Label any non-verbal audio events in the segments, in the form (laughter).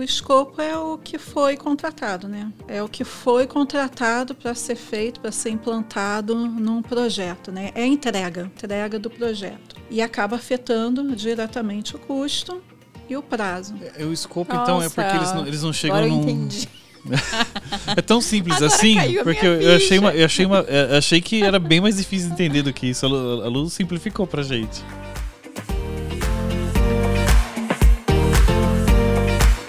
O escopo é o que foi contratado, né? É o que foi contratado para ser feito, para ser implantado num projeto, né? É a entrega, entrega do projeto. E acaba afetando diretamente o custo e o prazo. É, o escopo, Nossa, então, é porque eles não, eles não chegam agora num... Eu entendi. (laughs) é tão simples agora assim, porque eu, eu, achei uma, eu achei uma, eu achei que era bem mais difícil de entender do que isso. A Lu, a Lu simplificou pra gente.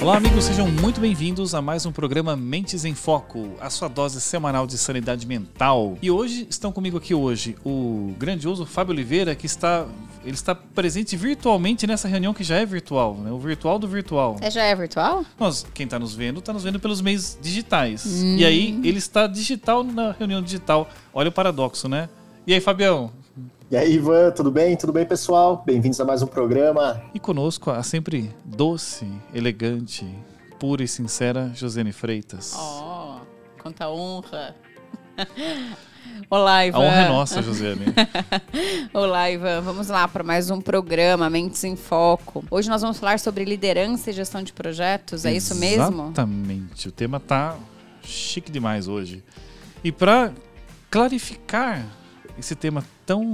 Olá, amigos, sejam muito bem-vindos a mais um programa Mentes em Foco, a sua dose semanal de sanidade mental. E hoje estão comigo aqui hoje o grandioso Fábio Oliveira, que está ele está presente virtualmente nessa reunião que já é virtual, né? O virtual do virtual. É, já é virtual? Nós, quem está nos vendo, está nos vendo pelos meios digitais. Hum. E aí, ele está digital na reunião digital. Olha o paradoxo, né? E aí, Fabião, e aí, Ivan, tudo bem? Tudo bem, pessoal? Bem-vindos a mais um programa. E conosco a sempre doce, elegante, pura e sincera Josiane Freitas. Oh, quanta honra! Olá, Ivan. A honra é nossa, Josiane. (laughs) Olá, Ivan. Vamos lá para mais um programa Mentes em Foco. Hoje nós vamos falar sobre liderança e gestão de projetos. É isso mesmo? Exatamente. O tema tá chique demais hoje. E para clarificar esse tema tão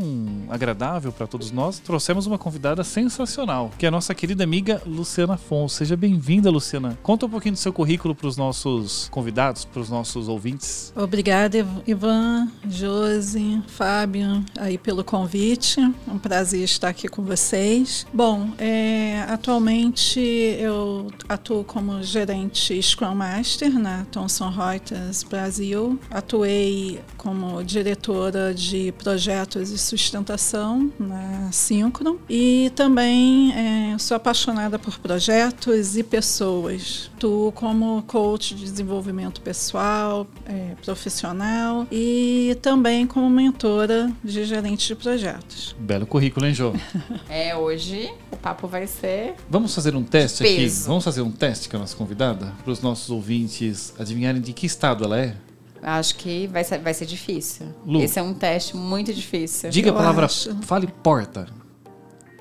agradável para todos nós, trouxemos uma convidada sensacional, que é a nossa querida amiga Luciana Afonso. Seja bem-vinda, Luciana. Conta um pouquinho do seu currículo para os nossos convidados, para os nossos ouvintes. Obrigada, Ivan, Josi, Fábio, aí pelo convite. É um prazer estar aqui com vocês. Bom, é, atualmente eu atuo como gerente Scrum Master na Thomson Reuters Brasil. Atuei como diretora de projetos e sustentação na Síncron. E também é, sou apaixonada por projetos e pessoas. Tu como coach de desenvolvimento pessoal, é, profissional e também como mentora de gerente de projetos. Belo currículo, hein, Jô? (laughs) é, hoje o papo vai ser. Vamos fazer um teste aqui? Vamos fazer um teste com a nossa convidada? Para os nossos ouvintes adivinharem de que estado ela é? Acho que vai ser, vai ser difícil. Lu, Esse é um teste muito difícil. Diga a palavra, acho. fale porta.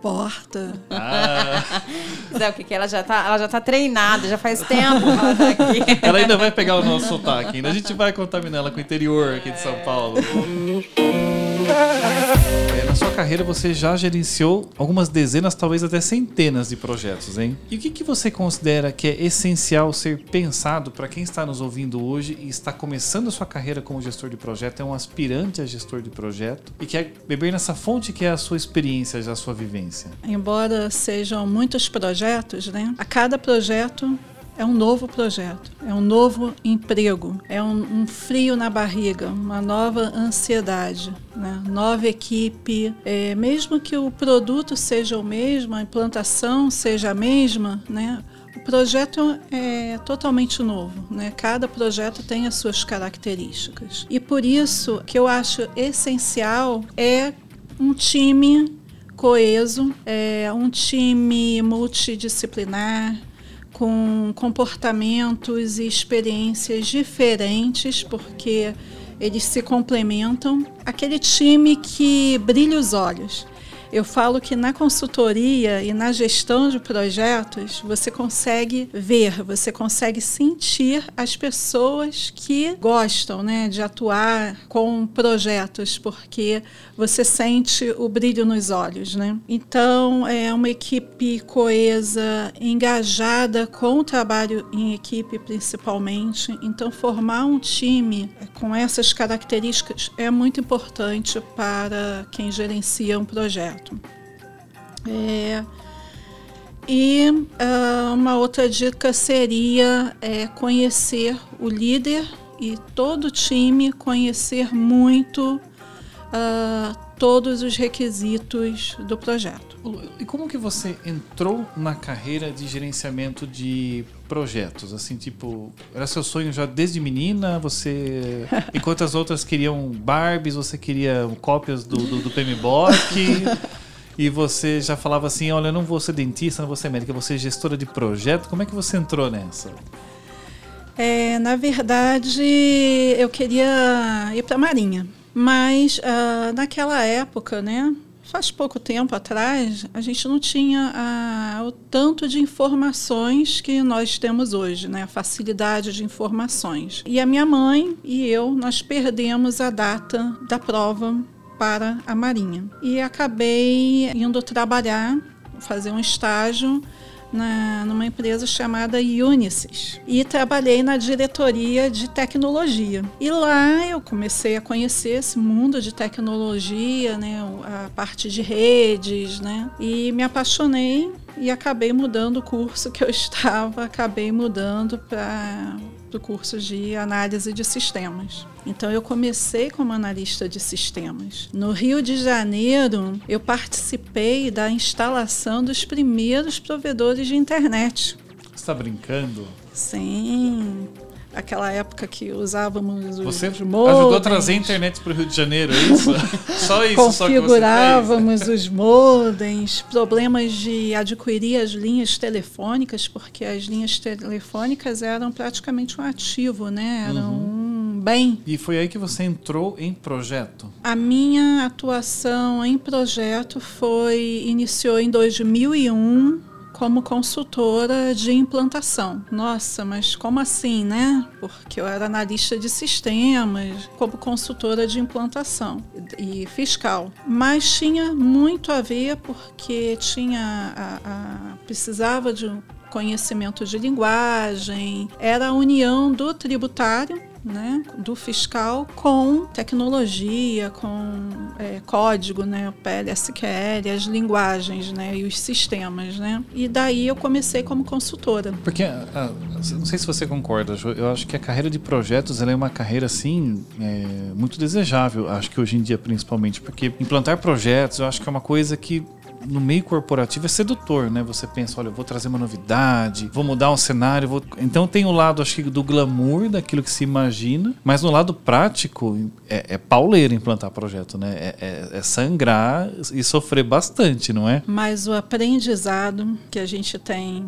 Porta. Ah. (laughs) Zé, o que, que ela já tá? Ela já tá treinada, já faz tempo que ela tá aqui. (laughs) Ela ainda vai pegar o nosso sotaque, ainda a gente vai contaminar ela com o interior aqui de São Paulo. É, (laughs) sua carreira você já gerenciou algumas dezenas, talvez até centenas de projetos, hein? E o que, que você considera que é essencial ser pensado para quem está nos ouvindo hoje e está começando a sua carreira como gestor de projeto, é um aspirante a gestor de projeto e quer beber nessa fonte que é a sua experiência, a sua vivência? Embora sejam muitos projetos, né? A cada projeto é um novo projeto, é um novo emprego, é um, um frio na barriga, uma nova ansiedade, né? nova equipe. É, mesmo que o produto seja o mesmo, a implantação seja a mesma, né? o projeto é totalmente novo, né? Cada projeto tem as suas características. E por isso que eu acho essencial é um time coeso, é um time multidisciplinar, com comportamentos e experiências diferentes, porque eles se complementam. Aquele time que brilha os olhos. Eu falo que na consultoria e na gestão de projetos você consegue ver, você consegue sentir as pessoas que gostam né, de atuar com projetos, porque você sente o brilho nos olhos. Né? Então, é uma equipe coesa, engajada com o trabalho em equipe principalmente. Então, formar um time com essas características é muito importante para quem gerencia um projeto. É, e uh, uma outra dica seria é, conhecer o líder e todo o time, conhecer muito uh, todos os requisitos do projeto. E como que você entrou na carreira de gerenciamento de projetos? Assim, tipo, era seu sonho já desde menina? Você, (laughs) enquanto as outras queriam Barbies, você queria cópias do, do, do PMBOK? (laughs) e você já falava assim, olha, eu não vou ser dentista, não vou ser médica, vou ser gestora de projeto. Como é que você entrou nessa? É, na verdade, eu queria ir para a Marinha. Mas uh, naquela época, né, faz pouco tempo atrás, a gente não tinha a, o tanto de informações que nós temos hoje, né? a facilidade de informações. E a minha mãe e eu, nós perdemos a data da prova para a Marinha. E acabei indo trabalhar, fazer um estágio na, numa empresa chamada Unisys e trabalhei na diretoria de tecnologia. E lá eu comecei a conhecer esse mundo de tecnologia, né, a parte de redes, né, e me apaixonei e acabei mudando o curso que eu (laughs) estava, acabei mudando para o curso de análise de sistemas. Então eu comecei como analista de sistemas. No Rio de Janeiro, eu participei da instalação dos primeiros provedores de internet. Você está brincando? Sim aquela época que usávamos os Você modems. ajudou a trazer a internet para o Rio de Janeiro, é isso? (laughs) só isso, Configurávamos só os modems, problemas de adquirir as linhas telefônicas, porque as linhas telefônicas eram praticamente um ativo, né? Eram uhum. um bem. E foi aí que você entrou em projeto? A minha atuação em projeto foi iniciou em 2001 como consultora de implantação. Nossa, mas como assim, né? Porque eu era analista de sistemas, como consultora de implantação e fiscal. Mas tinha muito a ver porque tinha a, a, precisava de conhecimento de linguagem, era a união do tributário né, do fiscal com tecnologia, com é, código, né, o PLSQL, as linguagens né, e os sistemas. Né? E daí eu comecei como consultora. Porque, ah, não sei se você concorda, eu acho que a carreira de projetos é uma carreira assim é, muito desejável, acho que hoje em dia principalmente, porque implantar projetos eu acho que é uma coisa que no meio corporativo é sedutor, né? Você pensa, olha, eu vou trazer uma novidade, vou mudar um cenário, vou... então tem o lado, acho que, do glamour, daquilo que se imagina, mas no lado prático é, é pauleiro implantar projeto, né? É, é, é sangrar e sofrer bastante, não é? Mas o aprendizado que a gente tem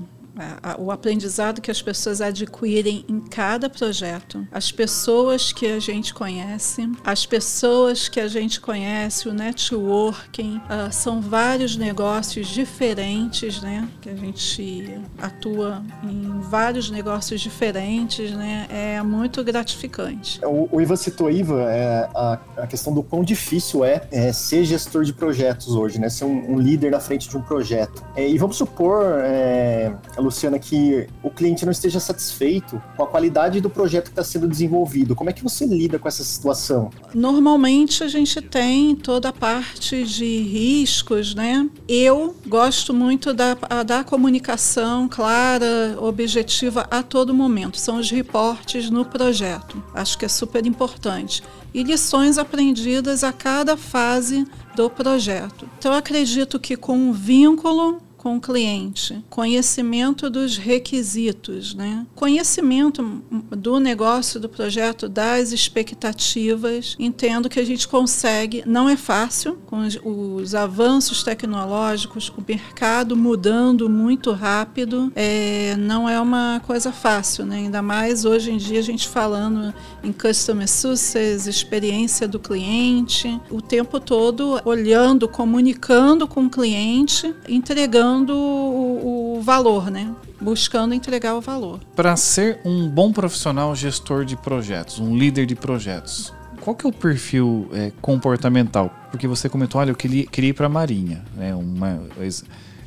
o aprendizado que as pessoas adquirem em cada projeto, as pessoas que a gente conhece, as pessoas que a gente conhece, o networking, uh, são vários negócios diferentes, né? Que a gente atua em vários negócios diferentes, né? É muito gratificante. O, o Ivan citou, Ivan, é, a, a, questão do quão difícil é, é, ser gestor de projetos hoje, né? Ser um, um líder na frente de um projeto. É, e vamos supor, é, Luciana, que o cliente não esteja satisfeito com a qualidade do projeto que está sendo desenvolvido. Como é que você lida com essa situação? Normalmente a gente tem toda a parte de riscos, né? Eu gosto muito da, da comunicação clara, objetiva a todo momento. São os reportes no projeto. Acho que é super importante. E lições aprendidas a cada fase do projeto. Então, acredito que com o vínculo com o cliente, conhecimento dos requisitos, né? conhecimento do negócio, do projeto, das expectativas. Entendo que a gente consegue, não é fácil, com os, os avanços tecnológicos, o mercado mudando muito rápido, é, não é uma coisa fácil, né? ainda mais hoje em dia a gente falando em customer success, experiência do cliente, o tempo todo olhando, comunicando com o cliente, entregando entregando o, o valor, né? Buscando entregar o valor. Para ser um bom profissional gestor de projetos, um líder de projetos, qual que é o perfil é, comportamental? Porque você comentou, olha, eu queria, queria ir para a Marinha, né? Uma,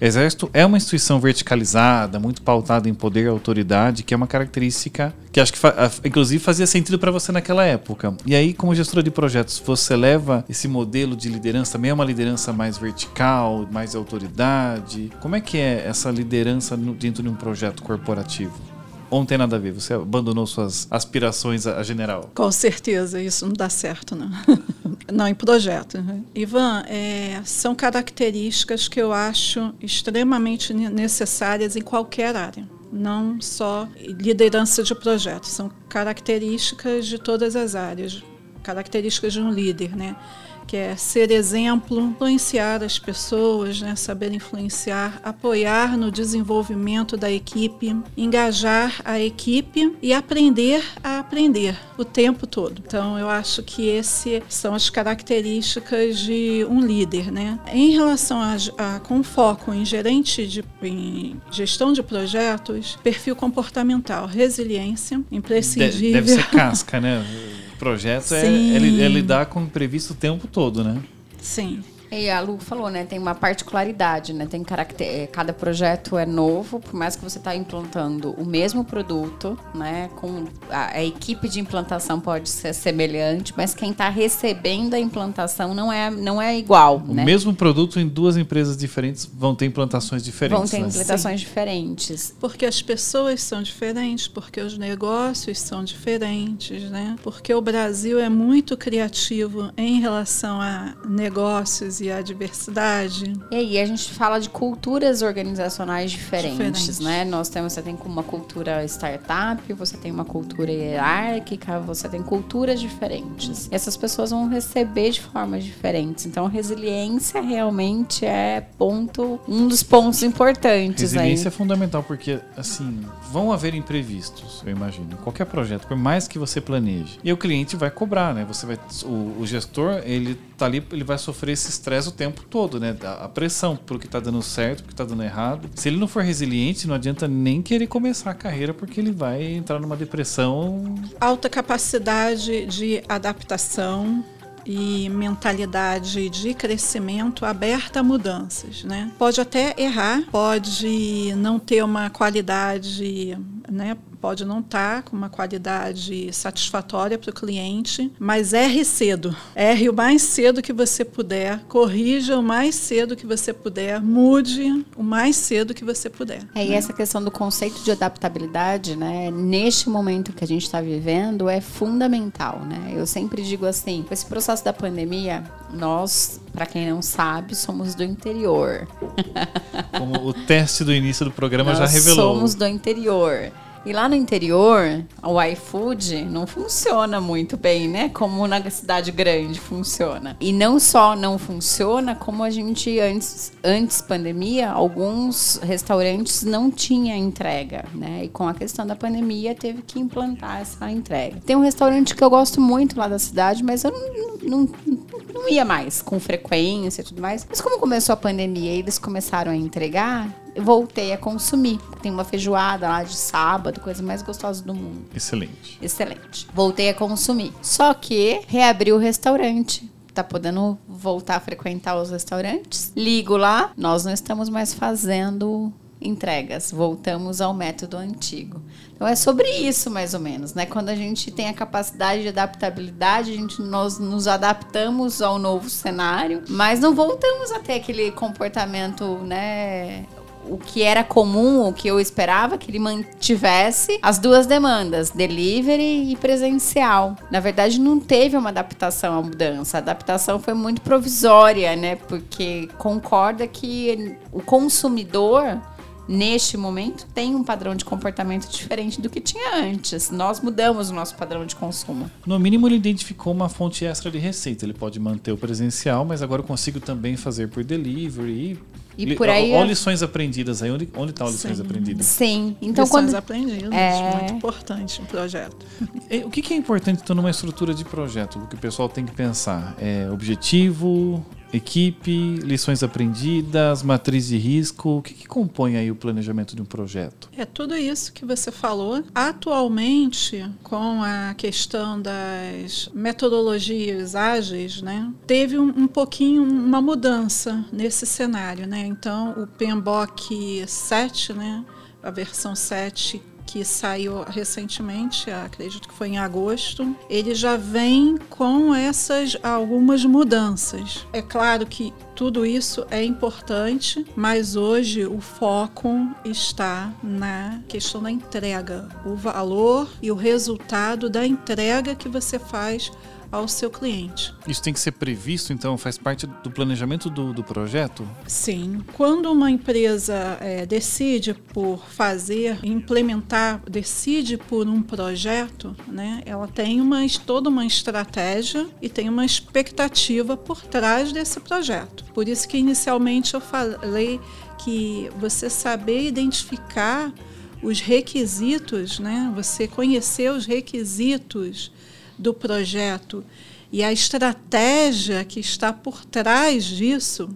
Exército é uma instituição verticalizada, muito pautada em poder e autoridade, que é uma característica que acho que inclusive fazia sentido para você naquela época. E aí, como gestora de projetos, você leva esse modelo de liderança também é uma liderança mais vertical, mais autoridade. Como é que é essa liderança dentro de um projeto corporativo? Ou não tem nada a ver? Você abandonou suas aspirações a, general? Com certeza, isso não dá certo, não. (laughs) não, em projeto. Ivan, é, são características que eu acho extremamente necessárias em qualquer área. Não só liderança de projetos, são características de todas as áreas, características de um líder, né? Que é ser exemplo, influenciar as pessoas, né? saber influenciar, apoiar no desenvolvimento da equipe, engajar a equipe e aprender a aprender o tempo todo. Então, eu acho que esse são as características de um líder, né? Em relação a, a com foco em gerente de em gestão de projetos, perfil comportamental, resiliência, imprescindível. Deve ser casca, né? (laughs) Projeto é, é, é lidar com o imprevisto o tempo todo, né? Sim. E a Lu falou, né? Tem uma particularidade, né? Tem caracter... É, cada projeto é novo, por mais que você está implantando o mesmo produto, né? Com a, a, equipe de implantação pode ser semelhante, mas quem está recebendo a implantação não é, não é igual. O né? mesmo produto em duas empresas diferentes vão ter implantações diferentes. Vão ter né? implantações Sim. diferentes. Porque as pessoas são diferentes, porque os negócios são diferentes, né? Porque o Brasil é muito criativo em relação a negócios e a diversidade. E aí a gente fala de culturas organizacionais diferentes, Diferente. né? Nós temos, você tem uma cultura startup, você tem uma cultura hierárquica, você tem culturas diferentes. E essas pessoas vão receber de formas diferentes. Então, resiliência realmente é ponto, um dos pontos importantes. Resiliência aí. é fundamental porque, assim, vão haver imprevistos, eu imagino, em qualquer projeto, por mais que você planeje. E o cliente vai cobrar, né? Você vai, o, o gestor, ele tá ali, ele vai sofrer esse estresse o tempo todo, né? A pressão pelo que tá dando certo, porque tá dando errado. Se ele não for resiliente, não adianta nem querer começar a carreira, porque ele vai entrar numa depressão. Alta capacidade de adaptação e mentalidade de crescimento aberta a mudanças, né? Pode até errar, pode não ter uma qualidade, né? Pode não estar tá com uma qualidade satisfatória para o cliente, mas erre cedo. Erre o mais cedo que você puder, corrija o mais cedo que você puder, mude o mais cedo que você puder. É, e essa questão do conceito de adaptabilidade, né, neste momento que a gente está vivendo, é fundamental. Né? Eu sempre digo assim: esse processo da pandemia, nós, para quem não sabe, somos do interior. Como o teste do início do programa nós já revelou. Somos do interior. E lá no interior, o iFood não funciona muito bem, né? Como na cidade grande funciona. E não só não funciona, como a gente antes, antes pandemia, alguns restaurantes não tinha entrega, né? E com a questão da pandemia teve que implantar essa entrega. Tem um restaurante que eu gosto muito lá da cidade, mas eu não, não, não ia mais com frequência e tudo mais. Mas como começou a pandemia e eles começaram a entregar, voltei a consumir. Tem uma feijoada lá de sábado, coisa mais gostosa do mundo. Excelente. Excelente. Voltei a consumir. Só que reabriu o restaurante tá podendo voltar a frequentar os restaurantes. Ligo lá, nós não estamos mais fazendo entregas, voltamos ao método antigo. Então é sobre isso mais ou menos, né? Quando a gente tem a capacidade de adaptabilidade, a gente nós nos adaptamos ao novo cenário, mas não voltamos a ter aquele comportamento, né, o que era comum, o que eu esperava que ele mantivesse as duas demandas, delivery e presencial. Na verdade, não teve uma adaptação à mudança. A adaptação foi muito provisória, né? Porque concorda que o consumidor neste momento tem um padrão de comportamento diferente do que tinha antes. Nós mudamos o nosso padrão de consumo. No mínimo, ele identificou uma fonte extra de receita. Ele pode manter o presencial, mas agora eu consigo também fazer por delivery e por aí. Olha lições aprendidas aí. Onde estão as lições Sim. aprendidas? Sim. Então, lições quando... aprendidas. É... Muito importante no projeto. (laughs) O que, que é importante então, numa estrutura de projeto? O que o pessoal tem que pensar? É objetivo, equipe, lições aprendidas, matriz de risco. O que, que, compõe aí o planejamento de um projeto? É tudo isso que você falou. Atualmente, com a questão das metodologias ágeis, né, teve um, um pouquinho uma mudança nesse cenário. Né? Então, o PMBOK 7, né, a versão 7 que saiu recentemente, acredito que foi em agosto, ele já vem com essas algumas mudanças. É claro que tudo isso é importante, mas hoje o foco está na questão da entrega, o valor e o resultado da entrega que você faz ao seu cliente. Isso tem que ser previsto, então, faz parte do planejamento do, do projeto? Sim. Quando uma empresa é, decide por fazer, implementar, decide por um projeto, né, ela tem uma, toda uma estratégia e tem uma expectativa por trás desse projeto. Por isso que inicialmente eu falei que você saber identificar os requisitos, né? Você conhecer os requisitos do projeto e a estratégia que está por trás disso,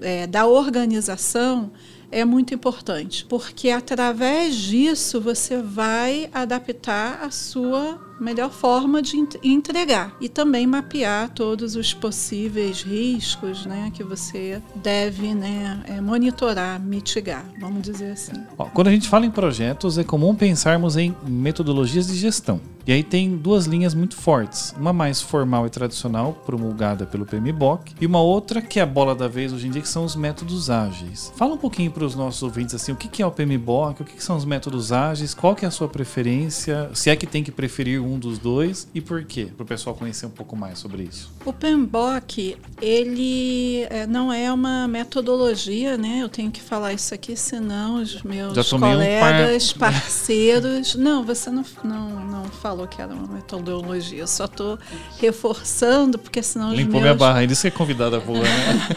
é, da organização, é muito importante, porque através disso você vai adaptar a sua melhor forma de entregar e também mapear todos os possíveis riscos né, que você deve né, é, monitorar, mitigar, vamos dizer assim. Quando a gente fala em projetos, é comum pensarmos em metodologias de gestão. E aí tem duas linhas muito fortes, uma mais formal e tradicional, promulgada pelo PMBOK, e uma outra que é a bola da vez hoje em dia, que são os métodos ágeis. Fala um pouquinho para os nossos ouvintes assim, o que é o PMBOK, o que são os métodos ágeis, qual que é a sua preferência, se é que tem que preferir dos dois e por quê? Para o pessoal conhecer um pouco mais sobre isso. O PMBOK, ele é, não é uma metodologia, né? Eu tenho que falar isso aqui, senão os meus colegas, um par... parceiros... (laughs) não, você não, não, não falou que era uma metodologia, eu só estou reforçando, porque senão Limpou os meus... minha barra, ainda que é convidada boa, né?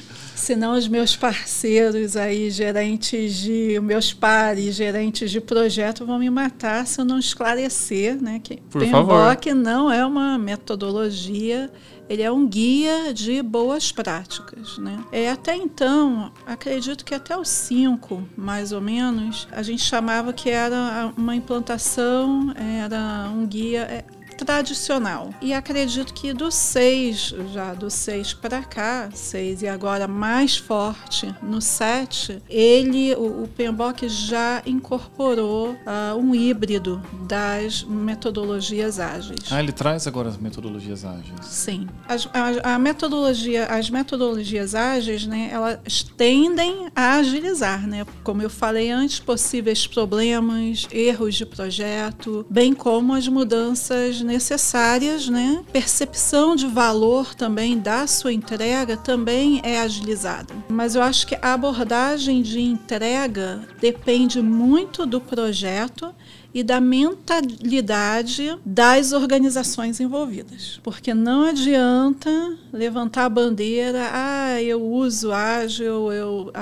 (laughs) senão os meus parceiros aí, gerentes de, meus pares, gerentes de projeto vão me matar se eu não esclarecer, né? Que Por favor. que não é uma metodologia, ele é um guia de boas práticas, né? É, até então, acredito que até os cinco, mais ou menos, a gente chamava que era uma implantação, era um guia, é, tradicional. E acredito que do 6, já do 6 para cá, 6 e agora mais forte no 7, ele, o, o PMBOK já incorporou uh, um híbrido das metodologias ágeis. Ah, ele traz agora as metodologias ágeis. Sim. As, a, a metodologia, as metodologias ágeis, né, elas tendem a agilizar, né? Como eu falei antes, possíveis problemas, erros de projeto, bem como as mudanças necessárias, né? Percepção de valor também da sua entrega também é agilizada. Mas eu acho que a abordagem de entrega depende muito do projeto e da mentalidade das organizações envolvidas. Porque não adianta levantar a bandeira, ah, eu uso ágil, eu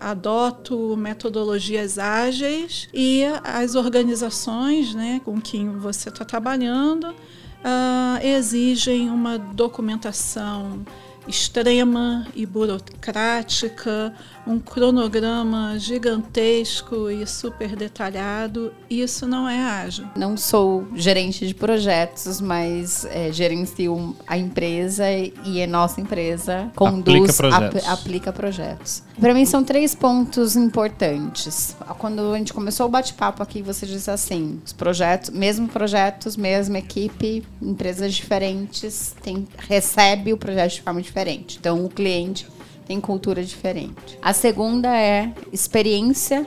adoto metodologias ágeis e as organizações né, com quem você está trabalhando uh, exigem uma documentação extrema e burocrática, um cronograma gigantesco e super detalhado, isso não é ágil. Não sou gerente de projetos, mas é, gerencio a empresa e a nossa empresa conduz, aplica projetos. Ap, aplica projetos. Para mim são três pontos importantes. Quando a gente começou o bate-papo aqui, você disse assim: os projetos, mesmo projetos, mesma equipe, empresas diferentes, tem, recebe o projeto de forma diferente. Então o cliente tem cultura diferente. A segunda é experiência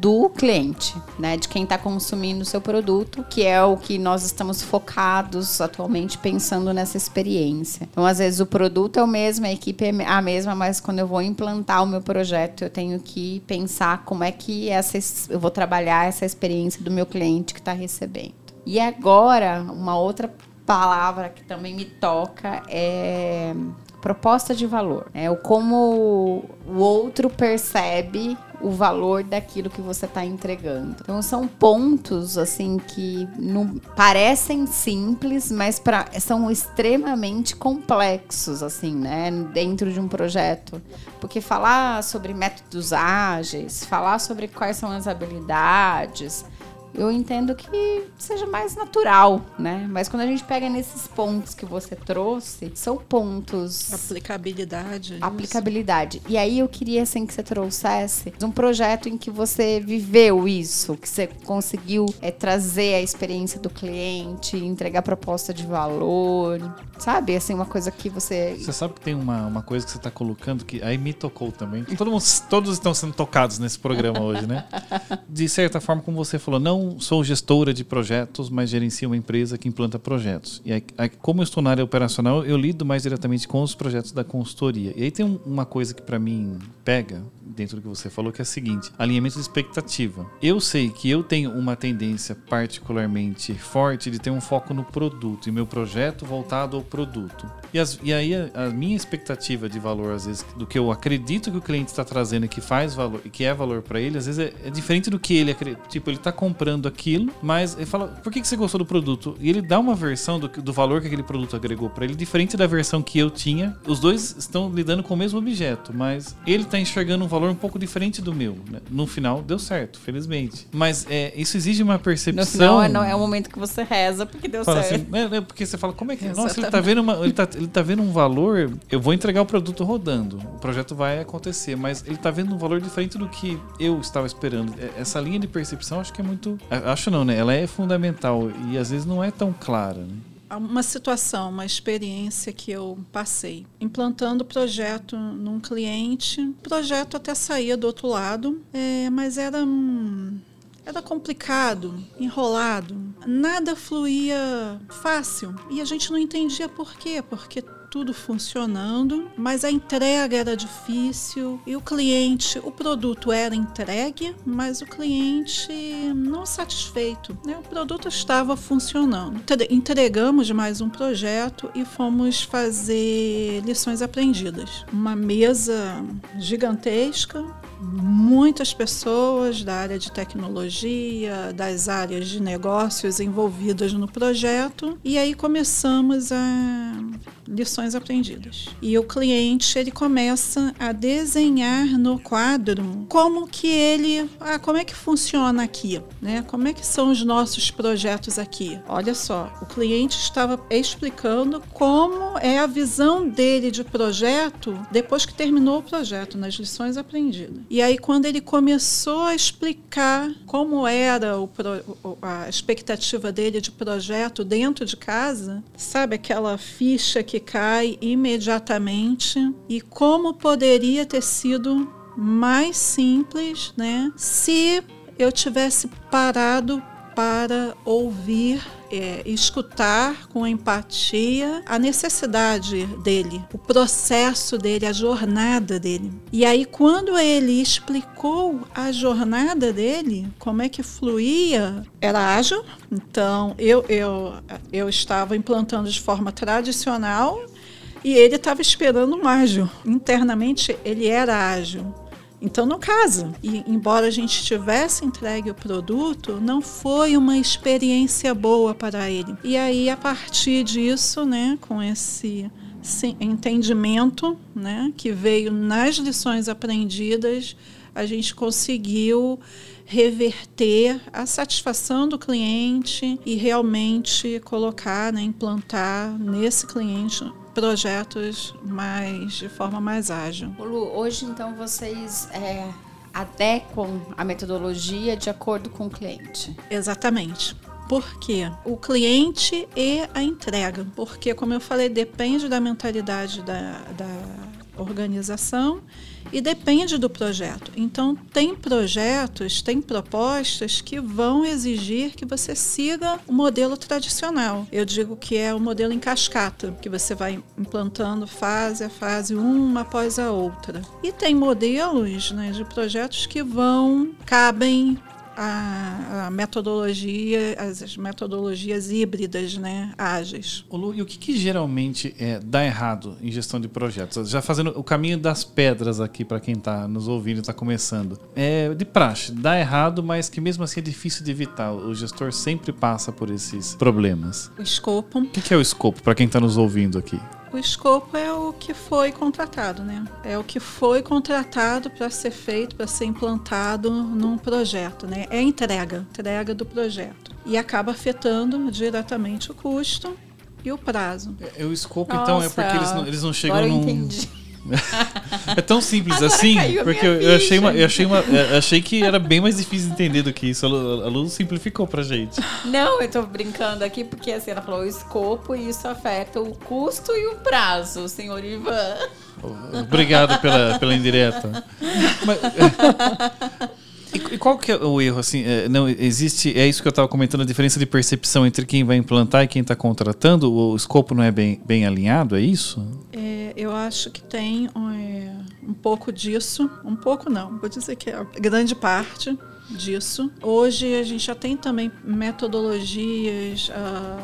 do cliente, né, de quem está consumindo o seu produto, que é o que nós estamos focados atualmente pensando nessa experiência. Então, às vezes o produto é o mesmo, a equipe é a mesma, mas quando eu vou implantar o meu projeto, eu tenho que pensar como é que essa eu vou trabalhar essa experiência do meu cliente que está recebendo. E agora, uma outra palavra que também me toca é proposta de valor. É o como o outro percebe o valor daquilo que você está entregando. Então são pontos assim que não parecem simples, mas pra, são extremamente complexos assim, né, dentro de um projeto. Porque falar sobre métodos ágeis, falar sobre quais são as habilidades, eu entendo que seja mais natural, né? Mas quando a gente pega nesses pontos que você trouxe, são pontos. Aplicabilidade. Aplicabilidade. E aí eu queria assim que você trouxesse um projeto em que você viveu isso, que você conseguiu é, trazer a experiência do cliente, entregar proposta de valor, sabe? Assim, uma coisa que você. Você sabe que tem uma, uma coisa que você está colocando que aí me tocou também. Todo mundo, todos estão sendo tocados nesse programa hoje, né? De certa forma, como você falou, não sou gestora de projetos, mas gerencio uma empresa que implanta projetos. E aí, como eu estou na área operacional, eu lido mais diretamente com os projetos da consultoria. E aí tem um- uma coisa que para mim pega dentro do que você falou, que é a seguinte: alinhamento de expectativa. Eu sei que eu tenho uma tendência particularmente forte de ter um foco no produto e meu projeto voltado ao produto. E, as- e aí a, a minha expectativa de valor, às vezes, do que eu acredito que o cliente está trazendo e que faz valor e que é valor para ele, às vezes é, é diferente do que ele acredita. Tipo, ele está comprando aquilo, mas ele fala: por que, que você gostou do produto? E ele dá uma versão do, do valor que aquele produto agregou para ele, diferente da versão que eu tinha. Os dois estão lidando com o mesmo objeto, mas ele está enxergando um valor um pouco diferente do meu. né? No final, deu certo, felizmente. Mas é, isso exige uma percepção. No final é, não- é o momento que você reza porque deu Fala certo. assim, né, porque você fala, como é que. Nossa, ele Exatamente. tá, vendo uma, ele, tá, ele tá vendo um valor. Eu vou entregar o produto rodando. O projeto vai acontecer, mas ele tá vendo um valor diferente do que eu estava esperando. É, Essa linha de percepção acho que é muito. Acho não, né? Ela é fundamental e às vezes não é tão clara. Né? uma situação, uma experiência que eu passei, implantando o projeto num cliente. O projeto até saía do outro lado, é, mas era, era complicado, enrolado. Nada fluía fácil. E a gente não entendia por quê. Porque tudo funcionando, mas a entrega era difícil e o cliente, o produto era entregue, mas o cliente não satisfeito. Né? O produto estava funcionando. Entre- Entregamos mais um projeto e fomos fazer lições aprendidas. Uma mesa gigantesca, muitas pessoas da área de tecnologia, das áreas de negócios envolvidas no projeto, e aí começamos a lições aprendidas. E o cliente ele começa a desenhar no quadro como que ele, ah, como é que funciona aqui, né? Como é que são os nossos projetos aqui? Olha só, o cliente estava explicando como é a visão dele de projeto depois que terminou o projeto, nas lições aprendidas. E aí quando ele começou a explicar como era pro- a expectativa dele de projeto dentro de casa, sabe aquela ficha que cai imediatamente e como poderia ter sido mais simples, né? Se eu tivesse parado para ouvir, é, escutar com empatia a necessidade dele, o processo dele, a jornada dele. E aí, quando ele explicou a jornada dele, como é que fluía, era ágil. Então, eu, eu, eu estava implantando de forma tradicional e ele estava esperando um ágil. Internamente, ele era ágil. Então não casa. E embora a gente tivesse entregue o produto, não foi uma experiência boa para ele. E aí a partir disso, né, com esse entendimento, né, que veio nas lições aprendidas, a gente conseguiu reverter a satisfação do cliente e realmente colocar, né, implantar nesse cliente projetos mais de forma mais ágil. Lu, hoje então vocês é, adequam a metodologia de acordo com o cliente. Exatamente. Por quê? O cliente e a entrega. Porque, como eu falei, depende da mentalidade da, da organização e depende do projeto. Então, tem projetos, tem propostas que vão exigir que você siga o modelo tradicional. Eu digo que é o modelo em cascata, que você vai implantando fase a fase, uma após a outra. E tem modelos né, de projetos que vão, cabem a, a metodologia, as, as metodologias híbridas, né, ágeis. Lu, e o que, que geralmente é, dá errado em gestão de projetos? Já fazendo o caminho das pedras aqui para quem está nos ouvindo e está começando. É de praxe, dá errado, mas que mesmo assim é difícil de evitar. O gestor sempre passa por esses problemas. O escopo, O que, que é o escopo para quem está nos ouvindo aqui? O escopo é o que foi contratado, né? É o que foi contratado para ser feito, para ser implantado num projeto, né? É a entrega, entrega do projeto. E acaba afetando diretamente o custo e o prazo. É, o escopo, então, é porque eles não, eles não chegam agora eu num. (laughs) É tão simples Agora assim, porque eu, achei uma, eu achei uma, eu achei que era bem mais difícil de entender do que isso. A Lu, a Lu simplificou pra gente. Não, eu tô brincando aqui porque assim, ela falou o escopo e isso afeta o custo e o prazo, senhor Ivan. Obrigado pela, pela indireta. Mas, é, e, e qual que é o erro? Assim, é, não existe. É isso que eu estava comentando, a diferença de percepção entre quem vai implantar e quem está contratando. O escopo não é bem, bem alinhado, é isso? É, acho que tem é, um pouco disso, um pouco não, vou dizer que é grande parte disso. Hoje a gente já tem também metodologias ah,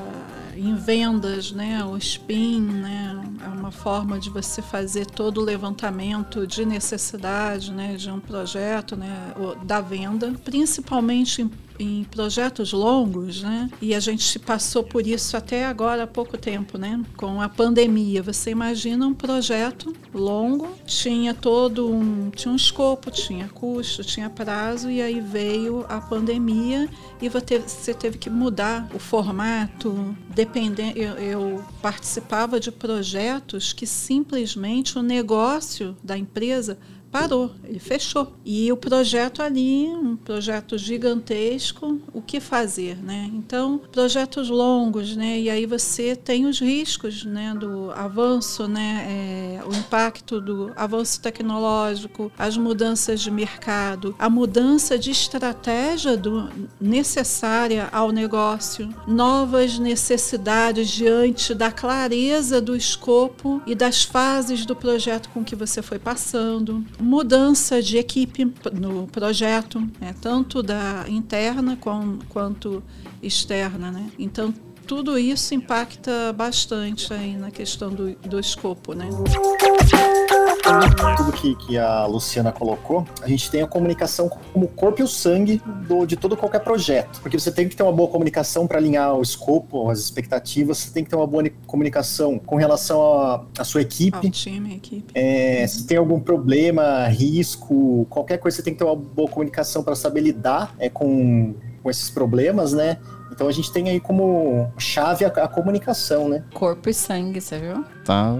em vendas, né? O SPIN, né? É uma forma de você fazer todo o levantamento de necessidade, né? De um projeto, né? Da venda, principalmente em em projetos longos, né? E a gente passou por isso até agora há pouco tempo, né? Com a pandemia. Você imagina um projeto longo, tinha todo um, tinha um escopo, tinha custo, tinha prazo e aí veio a pandemia e você teve que mudar o formato, dependendo. Eu, eu participava de projetos que simplesmente o negócio da empresa parou, ele fechou. E o projeto ali, um projeto gigantesco, o que fazer, né? Então, projetos longos, né? E aí você tem os riscos, né? Do avanço, né? É, o impacto do avanço tecnológico, as mudanças de mercado, a mudança de estratégia do, necessária ao negócio, novas necessidades diante da clareza do escopo e das fases do projeto com que você foi passando, mudança de equipe no projeto, né, tanto da interna com, quanto externa, né? Então tudo isso impacta bastante aí na questão do, do escopo, né? Tudo que, que a Luciana colocou, a gente tem a comunicação como o corpo e o sangue do, de todo qualquer projeto. Porque você tem que ter uma boa comunicação para alinhar o escopo, as expectativas, você tem que ter uma boa comunicação com relação à sua equipe. Ao time, equipe. É, se tem algum problema, risco, qualquer coisa, você tem que ter uma boa comunicação para saber lidar é, com, com esses problemas, né? Então a gente tem aí como chave a, a comunicação, né? Corpo e sangue, você viu? Tá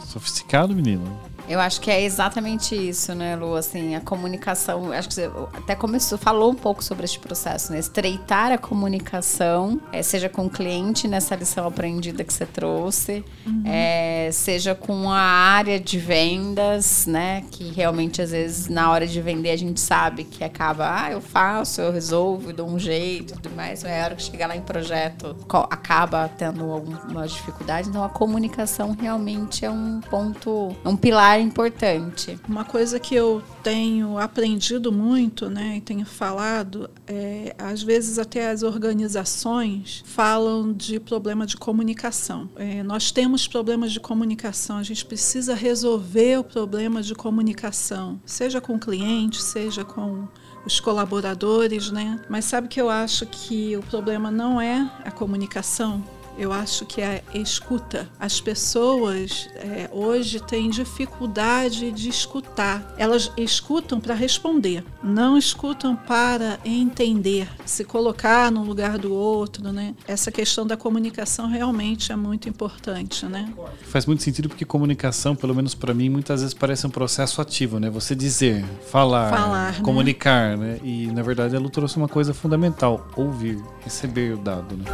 sofisticado, menino. Eu acho que é exatamente isso, né, Lu? Assim, a comunicação. Acho que você até começou, falou um pouco sobre este processo, né? Estreitar a comunicação, eh, seja com o cliente nessa lição aprendida que você trouxe, eh, seja com a área de vendas, né? Que realmente, às vezes, na hora de vender, a gente sabe que acaba, ah, eu faço, eu resolvo, eu dou um jeito e tudo mais. Mas a hora que chegar lá em projeto, acaba tendo alguma dificuldade. Então, a comunicação realmente é um ponto, é um pilar importante. Uma coisa que eu tenho aprendido muito, né, e tenho falado, é, às vezes até as organizações falam de problema de comunicação. É, nós temos problemas de comunicação, a gente precisa resolver o problema de comunicação, seja com o cliente, seja com os colaboradores, né? Mas sabe que eu acho que o problema não é a comunicação, eu acho que é a escuta. As pessoas é, hoje têm dificuldade de escutar. Elas escutam para responder, não escutam para entender, se colocar no lugar do outro, né? Essa questão da comunicação realmente é muito importante, né? Faz muito sentido porque comunicação, pelo menos para mim, muitas vezes parece um processo ativo, né? Você dizer, falar, Falar, né? comunicar, né? E na verdade a Lu trouxe uma coisa fundamental: ouvir, receber o dado, né?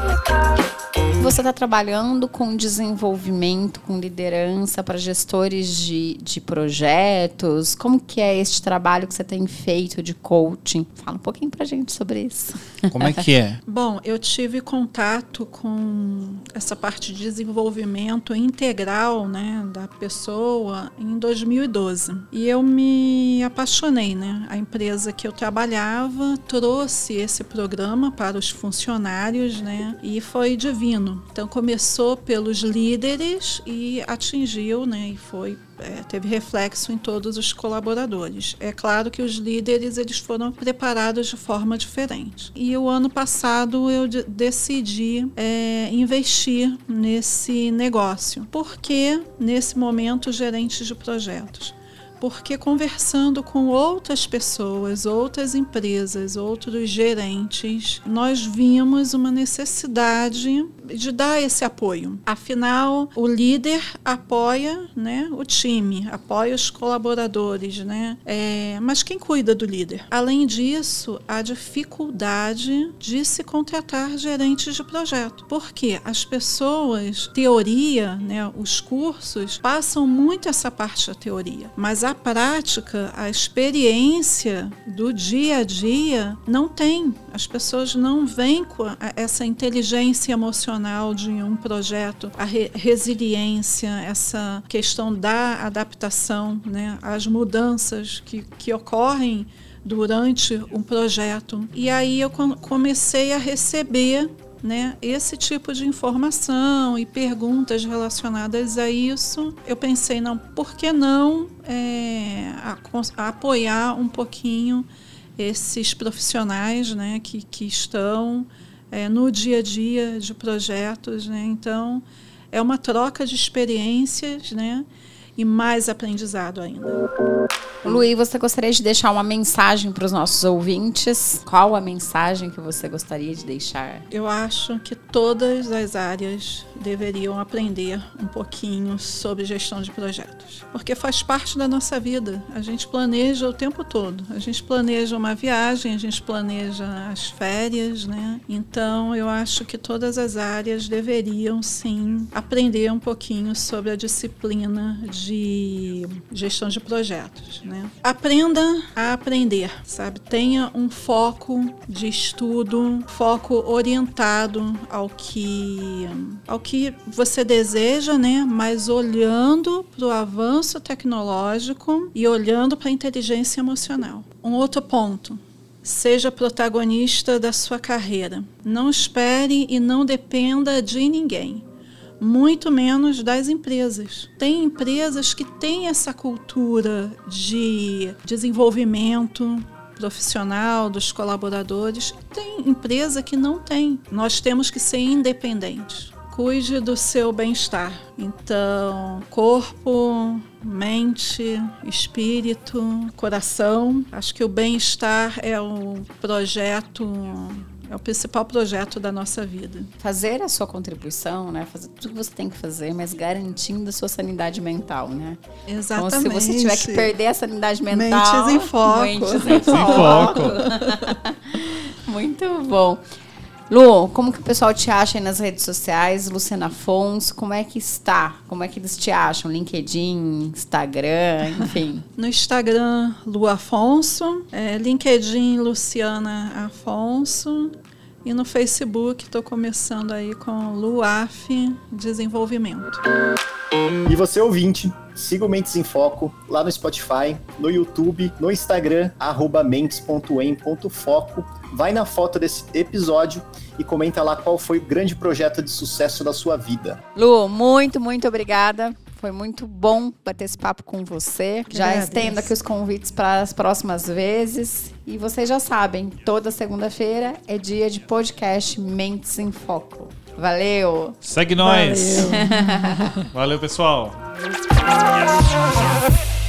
Você está trabalhando com desenvolvimento, com liderança para gestores de, de projetos? Como que é este trabalho que você tem feito de coaching? Fala um pouquinho para gente sobre isso. Como é que é? (laughs) Bom, eu tive contato com essa parte de desenvolvimento integral né, da pessoa em 2012. E eu me apaixonei. Né? A empresa que eu trabalhava trouxe esse programa para os funcionários né, e foi divino. Então começou pelos líderes e atingiu né, e foi é, teve reflexo em todos os colaboradores. É claro que os líderes eles foram preparados de forma diferente. E o ano passado eu de decidi é, investir nesse negócio. Porque nesse momento gerentes de projetos porque conversando com outras pessoas, outras empresas, outros gerentes, nós vimos uma necessidade de dar esse apoio. Afinal, o líder apoia né, o time, apoia os colaboradores, né? É, mas quem cuida do líder? Além disso, a dificuldade de se contratar gerentes de projeto. Porque as pessoas, teoria, né, os cursos, passam muito essa parte da teoria, mas a a prática, a experiência do dia a dia não tem. As pessoas não vêm com essa inteligência emocional de um projeto, a re resiliência, essa questão da adaptação né, às mudanças que, que ocorrem durante um projeto. E aí eu comecei a receber né, esse tipo de informação e perguntas relacionadas a isso, eu pensei, não, por que não é, a, a apoiar um pouquinho esses profissionais né, que, que estão é, no dia a dia de projetos. Né? Então, é uma troca de experiências né, e mais aprendizado ainda. Luí, você gostaria de deixar uma mensagem para os nossos ouvintes? Qual a mensagem que você gostaria de deixar? Eu acho que todas as áreas deveriam aprender um pouquinho sobre gestão de projetos, porque faz parte da nossa vida. A gente planeja o tempo todo. A gente planeja uma viagem, a gente planeja as férias, né? Então, eu acho que todas as áreas deveriam sim aprender um pouquinho sobre a disciplina de gestão de projetos. Né? Aprenda a aprender, sabe? Tenha um foco de estudo, foco orientado ao que ao que você deseja, né? Mas olhando para o avanço tecnológico e olhando para a inteligência emocional. Um outro ponto, Seja protagonista da sua carreira. Não espere e não dependa de ninguém muito menos das empresas. Tem empresas que têm essa cultura de desenvolvimento profissional dos colaboradores, tem empresa que não tem. Nós temos que ser independentes. Cuide do seu bem-estar. Então, corpo, mente, espírito, coração. Acho que o bem-estar é o projeto é o principal projeto da nossa vida. Fazer a sua contribuição, né? Fazer tudo que você tem que fazer, mas garantindo a sua sanidade mental, né? Exatamente. Então, se você tiver que perder a sanidade mental... Mentes em foco. Mentes em (laughs) foco. (laughs) Muito bom. Lu, como que o pessoal te acha aí nas redes sociais? Luciana Afonso, como é que está? Como é que eles te acham? LinkedIn, Instagram, enfim. (laughs) No Instagram, Lu Afonso. É, LinkedIn, Luciana Afonso. E no Facebook, estou começando aí com Luaf Desenvolvimento. E você, ouvinte, siga o Mentes em Foco lá no Spotify, no YouTube, no Instagram, arroba mentes.em.foco. Vai na foto desse episódio e comenta lá qual foi o grande projeto de sucesso da sua vida. Lu, muito, muito obrigada. Foi muito bom bater esse papo com você. Já Agradeço. estendo aqui os convites para as próximas vezes. E vocês já sabem, toda segunda-feira é dia de podcast Mentes em Foco. Valeu! Segue nós! Valeu. (laughs) Valeu pessoal! (laughs)